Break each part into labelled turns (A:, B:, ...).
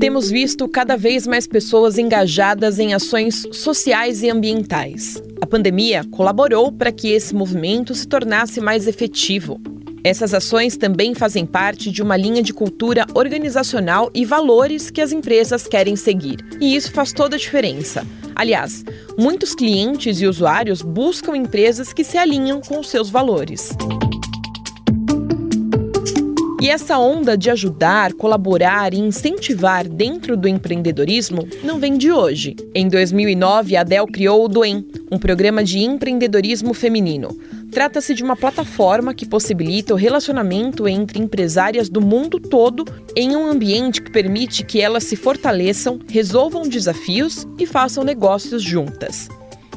A: Temos visto cada vez mais pessoas engajadas em ações sociais e ambientais. A pandemia colaborou para que esse movimento se tornasse mais efetivo. Essas ações também fazem parte de uma linha de cultura organizacional e valores que as empresas querem seguir. E isso faz toda a diferença. Aliás, muitos clientes e usuários buscam empresas que se alinham com os seus valores. E essa onda de ajudar, colaborar e incentivar dentro do empreendedorismo não vem de hoje. Em 2009, a Dell criou o Doen, um programa de empreendedorismo feminino. Trata-se de uma plataforma que possibilita o relacionamento entre empresárias do mundo todo em um ambiente que permite que elas se fortaleçam, resolvam desafios e façam negócios juntas.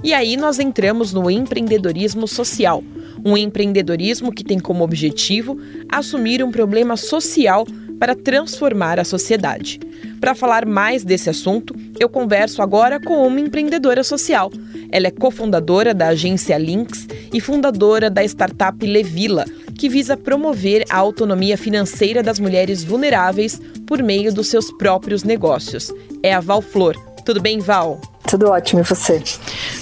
A: E aí nós entramos no empreendedorismo social, um empreendedorismo que tem como objetivo assumir um problema social para transformar a sociedade. Para falar mais desse assunto, eu converso agora com uma empreendedora social. Ela é cofundadora da agência Links e fundadora da startup Levila, que visa promover a autonomia financeira das mulheres vulneráveis por meio dos seus próprios negócios. É a Val Flor. Tudo bem, Val?
B: Tudo ótimo, e você?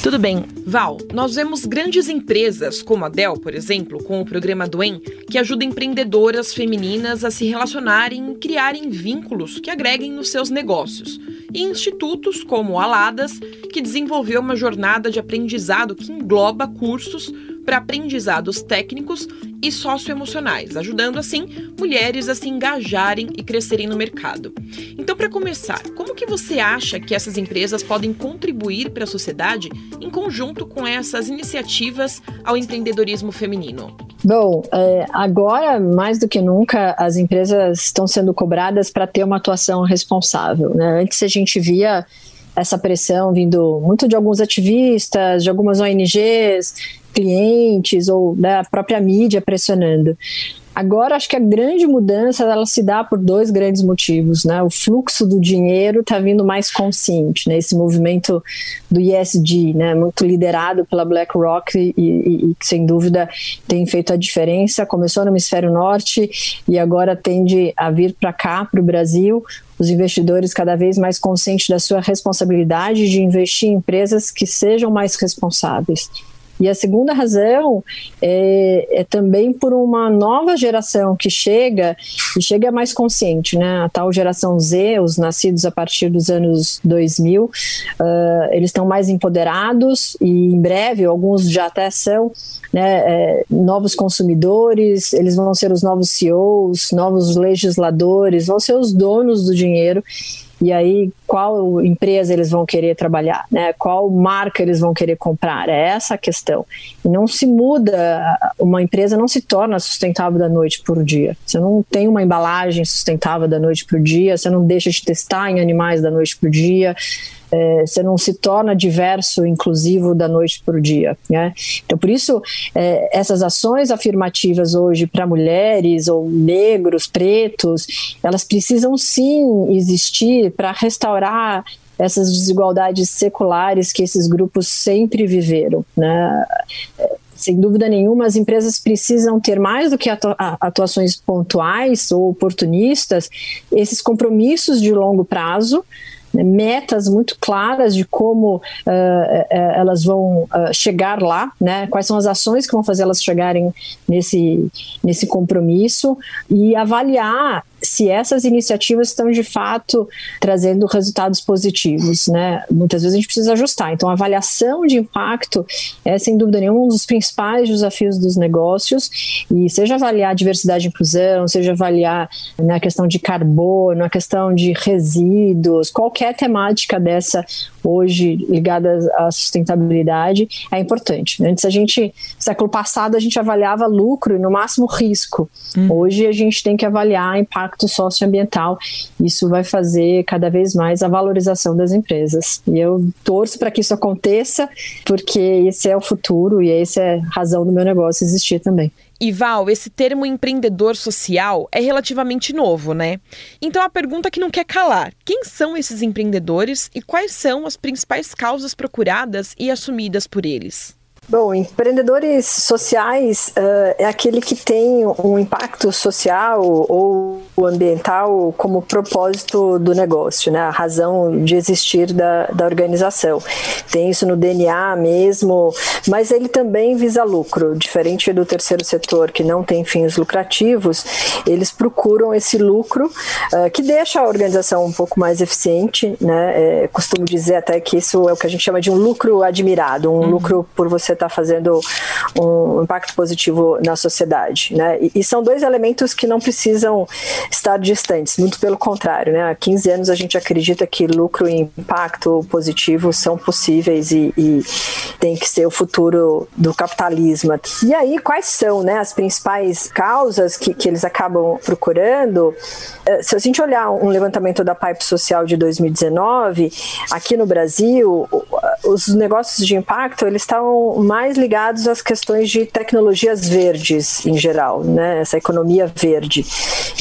A: Tudo bem. Val, nós vemos grandes empresas, como a Dell, por exemplo, com o programa Doen, que ajuda empreendedoras femininas a se relacionarem e criarem vínculos que agreguem nos seus negócios. E institutos como Aladas, que desenvolveu uma jornada de aprendizado que engloba cursos para aprendizados técnicos e socioemocionais, ajudando assim mulheres a se engajarem e crescerem no mercado. Então, para começar, como que você acha que essas empresas podem contribuir para a sociedade em conjunto com essas iniciativas ao empreendedorismo feminino?
B: Bom, é, agora mais do que nunca as empresas estão sendo cobradas para ter uma atuação responsável. Né? Antes a gente via essa pressão vindo muito de alguns ativistas, de algumas ONGs, clientes ou da própria mídia pressionando. Agora, acho que a grande mudança ela se dá por dois grandes motivos, né? O fluxo do dinheiro está vindo mais consciente, né? Esse movimento do ESG, né? Muito liderado pela BlackRock e, e, e sem dúvida tem feito a diferença. Começou no hemisfério norte e agora tende a vir para cá, para o Brasil. Os investidores cada vez mais conscientes da sua responsabilidade de investir em empresas que sejam mais responsáveis. E a segunda razão é, é, também por uma nova geração que chega e chega mais consciente, né? A tal geração Z, os nascidos a partir dos anos 2000, uh, eles estão mais empoderados e em breve, alguns já até são, né, é, novos consumidores, eles vão ser os novos CEOs, novos legisladores, vão ser os donos do dinheiro e aí qual empresa eles vão querer trabalhar, né? Qual marca eles vão querer comprar? É essa a questão. E não se muda, uma empresa não se torna sustentável da noite por dia. Você não tem uma embalagem sustentável da noite por dia, você não deixa de testar em animais da noite por dia é, você não se torna diverso, inclusivo da noite para o dia. Né? Então, por isso, é, essas ações afirmativas hoje para mulheres ou negros, pretos, elas precisam sim existir para restaurar essas desigualdades seculares que esses grupos sempre viveram. Né? sem dúvida nenhuma, as empresas precisam ter mais do que atuações pontuais ou oportunistas, esses compromissos de longo prazo, né, metas muito claras de como uh, elas vão uh, chegar lá, né? quais são as ações que vão fazer elas chegarem nesse, nesse compromisso e avaliar se essas iniciativas estão de fato trazendo resultados positivos, né? Muitas vezes a gente precisa ajustar. Então, a avaliação de impacto é sem dúvida nenhuma um dos principais desafios dos negócios e seja avaliar diversidade e inclusão, seja avaliar na né, questão de carbono, a questão de resíduos, qualquer temática dessa hoje ligada à sustentabilidade é importante. Antes a gente, século passado, a gente avaliava lucro e no máximo risco. Hum. Hoje a gente tem que avaliar impacto socioambiental. Isso vai fazer cada vez mais a valorização das empresas. E eu torço para que isso aconteça, porque esse é o futuro e essa é a razão do meu negócio existir também.
A: E Val, esse termo empreendedor social é relativamente novo, né? Então a pergunta que não quer calar: quem são esses empreendedores e quais são as principais causas procuradas e assumidas por eles?
B: Bom, empreendedores sociais uh, é aquele que tem um impacto social ou ambiental como propósito do negócio, né? a razão de existir da, da organização. Tem isso no DNA mesmo, mas ele também visa lucro, diferente do terceiro setor que não tem fins lucrativos, eles procuram esse lucro uh, que deixa a organização um pouco mais eficiente, né? É, costumo dizer até que isso é o que a gente chama de um lucro admirado, um uhum. lucro por você estar tá fazendo um impacto positivo na sociedade, né? E, e, são dois elementos que não precisam estar distantes, muito pelo contrário, né? Há 15 anos a gente acredita que lucro e impacto positivo são possíveis e, e tem que ser o futuro do capitalismo. E aí, quais são né, as principais causas que, que eles acabam procurando? Eh, se a gente olhar um levantamento da Pipe Social de 2019, aqui no Brasil, os negócios de impacto eles estão mais ligados às questões de tecnologias verdes em geral, né? Essa economia verde.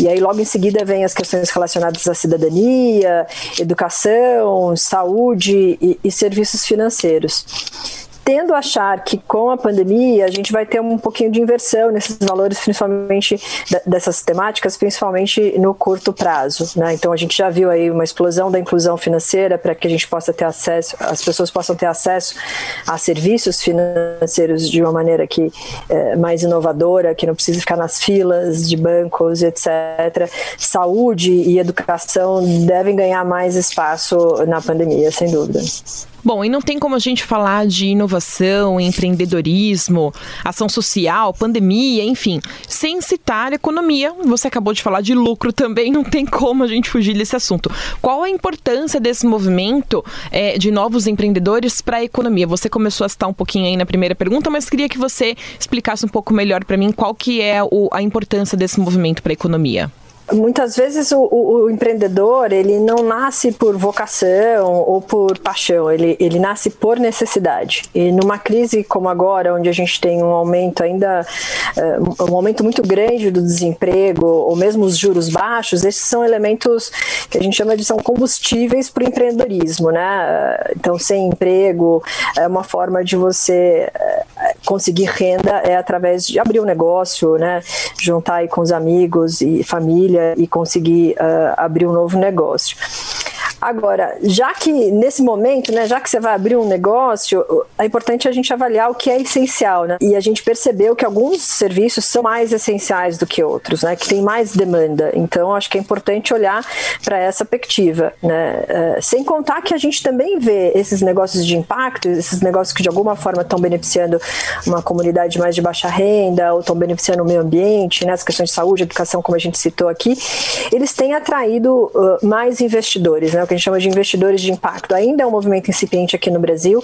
B: E aí logo em seguida vem as questões relacionadas à cidadania, educação, saúde e, e serviços financeiros tendo a achar que com a pandemia a gente vai ter um pouquinho de inversão nesses valores, principalmente dessas temáticas, principalmente no curto prazo. Né? Então a gente já viu aí uma explosão da inclusão financeira para que a gente possa ter acesso, as pessoas possam ter acesso a serviços financeiros de uma maneira que é mais inovadora, que não precisa ficar nas filas de bancos, etc. Saúde e educação devem ganhar mais espaço na pandemia, sem dúvida.
A: Bom, e não tem como a gente falar de inovação, empreendedorismo, ação social, pandemia, enfim, sem citar economia. Você acabou de falar de lucro também, não tem como a gente fugir desse assunto. Qual a importância desse movimento é, de novos empreendedores para a economia? Você começou a citar um pouquinho aí na primeira pergunta, mas queria que você explicasse um pouco melhor para mim qual que é o, a importância desse movimento para a economia
B: muitas vezes o, o, o, empreendedor ele não nasce por vocação ou por paixão, ele, ele nasce por necessidade. E numa crise como agora, onde a gente tem um aumento ainda, uh, um aumento muito grande do desemprego, ou mesmo os juros baixos, esses são elementos que a gente chama de são combustíveis para o empreendedorismo, né? Então, sem emprego, é uma forma de você conseguir renda é através de abrir um negócio, né? Juntar aí com os amigos e família e conseguir uh, abrir um novo negócio. Agora, já que nesse momento, né, já que você vai abrir um negócio, é importante a gente avaliar o que é essencial, né? E a gente percebeu que alguns serviços são mais essenciais do que outros, né? Que tem mais demanda. Então, acho que é importante olhar para essa perspectiva, né? Uh, sem contar que a gente também vê esses negócios de impacto, esses negócios que de alguma forma estão beneficiando uma comunidade mais de baixa renda ou estão beneficiando o meio ambiente, né? As questões de saúde, educação, como a gente citou aqui, eles têm atraído uh, mais investidores, né? Que a gente chama de investidores de impacto. Ainda é um movimento incipiente aqui no Brasil,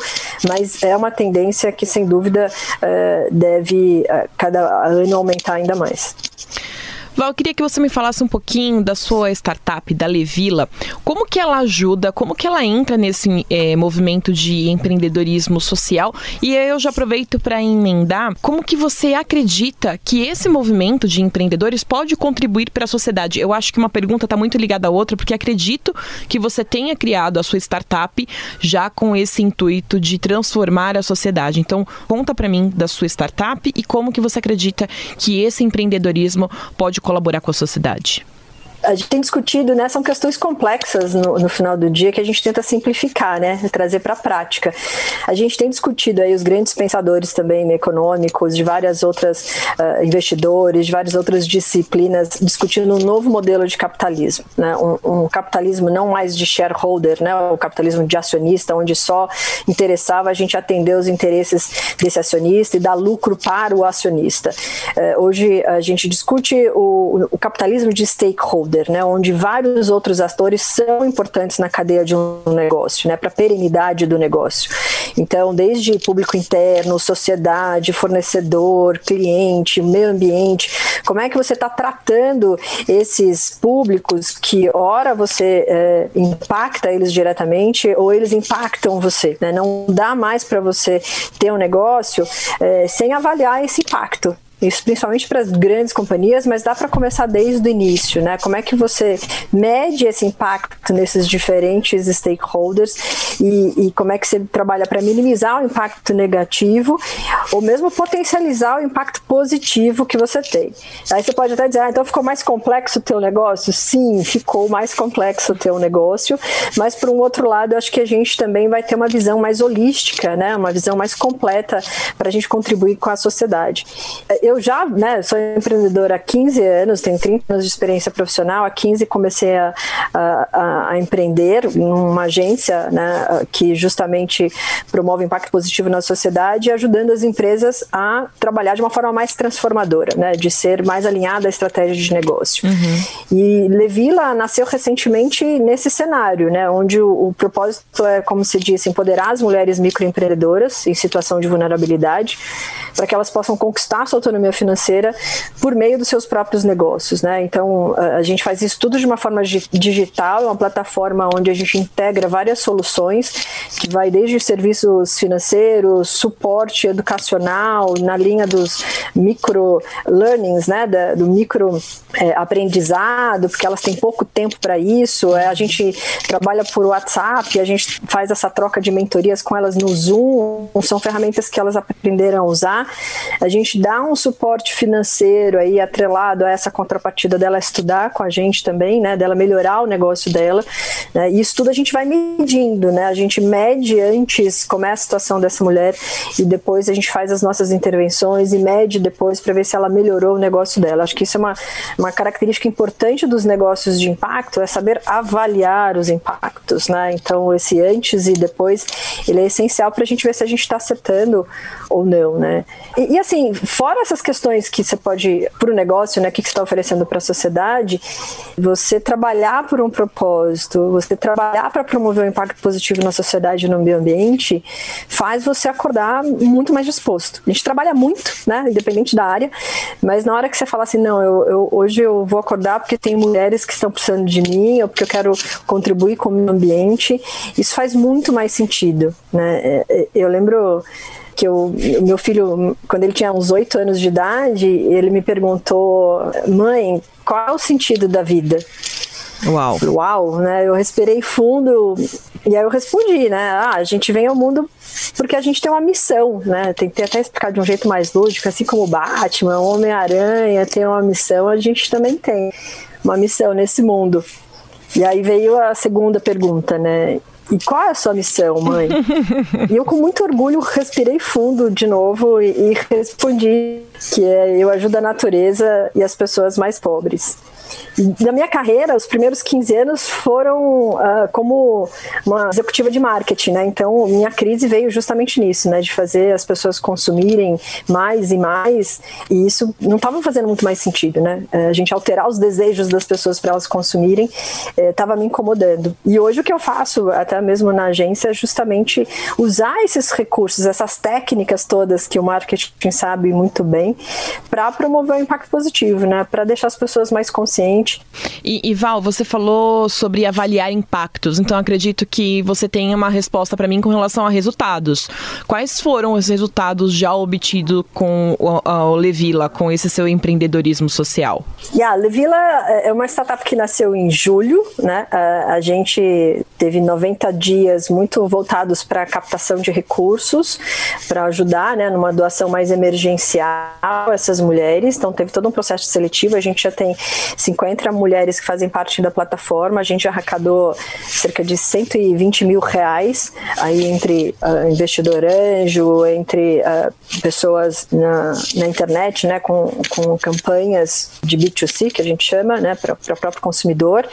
B: mas é uma tendência que, sem dúvida, eh, deve eh, cada ano aumentar ainda mais.
A: Val, eu queria que você me falasse um pouquinho da sua startup, da Levila. Como que ela ajuda, como que ela entra nesse é, movimento de empreendedorismo social? E eu já aproveito para emendar, como que você acredita que esse movimento de empreendedores pode contribuir para a sociedade? Eu acho que uma pergunta está muito ligada à outra, porque acredito que você tenha criado a sua startup já com esse intuito de transformar a sociedade. Então, conta para mim da sua startup e como que você acredita que esse empreendedorismo pode colaborar com a sociedade?
B: A gente tem discutido, né, são questões complexas no, no, final do dia que a gente tenta simplificar, né, trazer para a prática. A gente tem discutido aí os grandes pensadores também econômicos, de várias outras uh, investidores, de várias outras disciplinas, discutindo um novo modelo de capitalismo, né, um, um, capitalismo não mais de shareholder, né, o capitalismo de acionista, onde só interessava a gente atender os interesses desse acionista e dar lucro para o acionista. Uh, hoje a gente discute o, o capitalismo de stakeholder né, onde vários outros atores são importantes na cadeia de um negócio, né, para a perenidade do negócio. Então, desde público interno, sociedade, fornecedor, cliente, meio ambiente, como é que você está tratando esses públicos que, ora, você é, impacta eles diretamente ou eles impactam você. Né? Não dá mais para você ter um negócio é, sem avaliar esse impacto. Isso principalmente para as grandes companhias, mas dá para começar desde o início, né? Como é que você mede esse impacto nesses diferentes stakeholders e, e como é que você trabalha para minimizar o impacto negativo ou mesmo potencializar o impacto positivo que você tem. Aí você pode até dizer, ah, então ficou mais complexo o teu negócio? Sim, ficou mais complexo o teu negócio, mas por um outro lado, eu acho que a gente também vai ter uma visão mais holística, né? Uma visão mais completa para a gente contribuir com a sociedade eu já, né, sou empreendedora há 15 anos, tenho 30 anos de experiência profissional, há 15 comecei a, a, a empreender numa agência, né, que justamente promove impacto positivo na sociedade, ajudando as empresas a trabalhar de uma forma mais transformadora, né, de ser mais alinhada à estratégia de negócio. Uhum. E Levila nasceu recentemente nesse cenário, né, onde o, o propósito é, como se diz, empoderar as mulheres microempreendedoras em situação de vulnerabilidade, para que elas possam conquistar sua autonomia autonomia financeira por meio dos seus próprios negócios, né? Então a gente faz isso tudo de uma forma digital, é uma plataforma onde a gente integra várias soluções que vai desde serviços financeiros, suporte educacional, na linha dos micro learnings, né? Do micro é, aprendizado, porque elas têm pouco tempo para isso. É, a gente trabalha por WhatsApp, a gente faz essa troca de mentorias com elas no Zoom, são ferramentas que elas aprenderam a usar. A gente dá um suporte financeiro aí atrelado a essa contrapartida dela estudar com a gente também, né, dela melhorar o negócio dela. Né, e isso tudo a gente vai medindo, né? A gente mede antes como é a situação dessa mulher e depois a gente faz as nossas intervenções e mede depois para ver se ela melhorou o negócio dela. Acho que isso é uma, uma característica importante dos negócios de impacto, é saber avaliar os impactos, né? Então esse antes e depois ele é essencial para a gente ver se a gente está acertando ou não, né? E, e assim, fora essas questões que você pode, para o negócio, né, o que você está oferecendo para a sociedade, você trabalhar por um propósito, você trabalhar para promover um impacto positivo na sociedade e no meio ambiente, faz você acordar muito mais disposto. A gente trabalha muito, né, independente da área, mas na hora que você fala assim, não, eu, eu hoje eu vou acordar porque tem mulheres que estão precisando de mim, ou porque eu quero contribuir com o meio ambiente, isso faz muito mais sentido, né? É, é, eu lembro que o meu filho, quando ele tinha uns oito anos de idade, ele me perguntou, mãe, qual é o sentido da vida?
A: Uau.
B: Uau, né? Eu respirei fundo e aí eu respondi, né? Ah, a gente vem ao mundo porque a gente tem uma missão, né? Tem que até explicar de um jeito mais lúdico, assim como o Batman, o Homem-Aranha tem uma missão, a gente também tem uma missão nesse mundo. E aí veio a segunda pergunta, né? E qual é a sua missão, mãe? e eu, com muito orgulho, respirei fundo de novo e, e respondi que é eu ajudo a natureza e as pessoas mais pobres na minha carreira, os primeiros 15 anos foram uh, como uma executiva de marketing, né? Então, minha crise veio justamente nisso, né? De fazer as pessoas consumirem mais e mais, e isso não estava fazendo muito mais sentido, né? Eh, a gente alterar os desejos das pessoas para elas consumirem estava eh, me incomodando. E hoje o que eu faço, até mesmo na agência, é justamente usar esses recursos, essas técnicas todas que o marketing sabe muito bem, para promover um impacto positivo, né? Para deixar as pessoas mais conscientes
A: e, e, Val, você falou sobre avaliar impactos, então acredito que você tenha uma resposta para mim com relação a resultados. Quais foram os resultados já obtidos com o, o Levila, com esse seu empreendedorismo social?
B: Yeah, Levila é uma startup que nasceu em julho, né? A, a gente teve 90 dias muito voltados para captação de recursos, para ajudar, né, numa doação mais emergencial essas mulheres. Então teve todo um processo seletivo, a gente já tem 50 entre mulheres que fazem parte da plataforma, a gente arrecadou cerca de 120 mil reais aí entre uh, investidor anjo, entre uh, pessoas na, na internet, né, com, com campanhas de B2C, que a gente chama, né, para o próprio consumidor.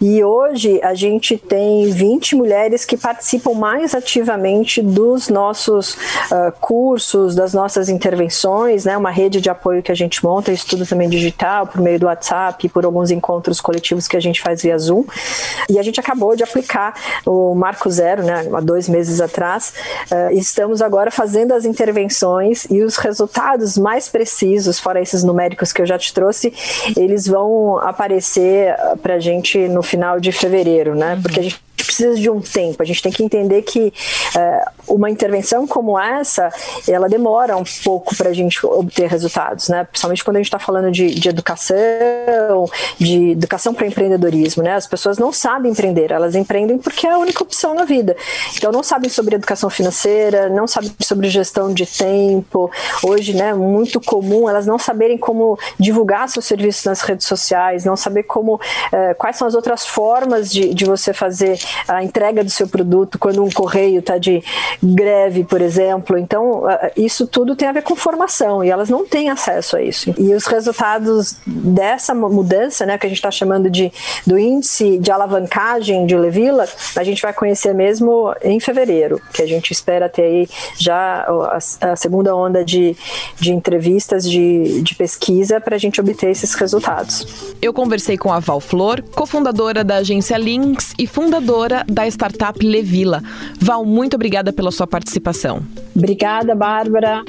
B: E hoje a gente tem 20 mulheres que participam mais ativamente dos nossos uh, cursos, das nossas intervenções, né, uma rede de apoio que a gente monta, estudo também digital, por meio do WhatsApp, por alguns encontros coletivos que a gente faz via Zoom. E a gente acabou de aplicar o Marco Zero, né, há dois meses atrás. Uh, estamos agora fazendo as intervenções e os resultados mais precisos, fora esses numéricos que eu já te trouxe, eles vão aparecer para a gente no final de fevereiro, né? Uhum. Porque a gente precisa de um tempo. A gente tem que entender que uh, uma intervenção como essa, ela demora um pouco para a gente obter resultados, né? Principalmente quando a gente está falando de, de, educação, de educação para empreendedorismo, né? As pessoas não sabem empreender, elas empreendem porque é a única opção na vida. Então não sabem sobre educação financeira, não sabem sobre gestão de tempo. Hoje, né, muito comum elas não saberem como divulgar seus serviços nas redes sociais, não saber como eh, quais são as outras formas de, de você fazer a entrega do seu produto quando um correio está de greve, por exemplo. Então, isso tudo tem a ver com formação e elas não têm acesso a isso. E os resultados dessa mudança, né, que a gente está chamando de do índice de alavancagem de Levila, a gente vai conhecer mesmo em fevereiro, que a gente espera ter aí já a, a segunda onda de, de entrevistas, de, de pesquisa, para a gente obter esses resultados.
A: Eu conversei com a Val Flor, cofundadora da agência Links e fundadora da startup Levila. Val, muito obrigada pela sua participação.
B: Obrigada, Bárbara.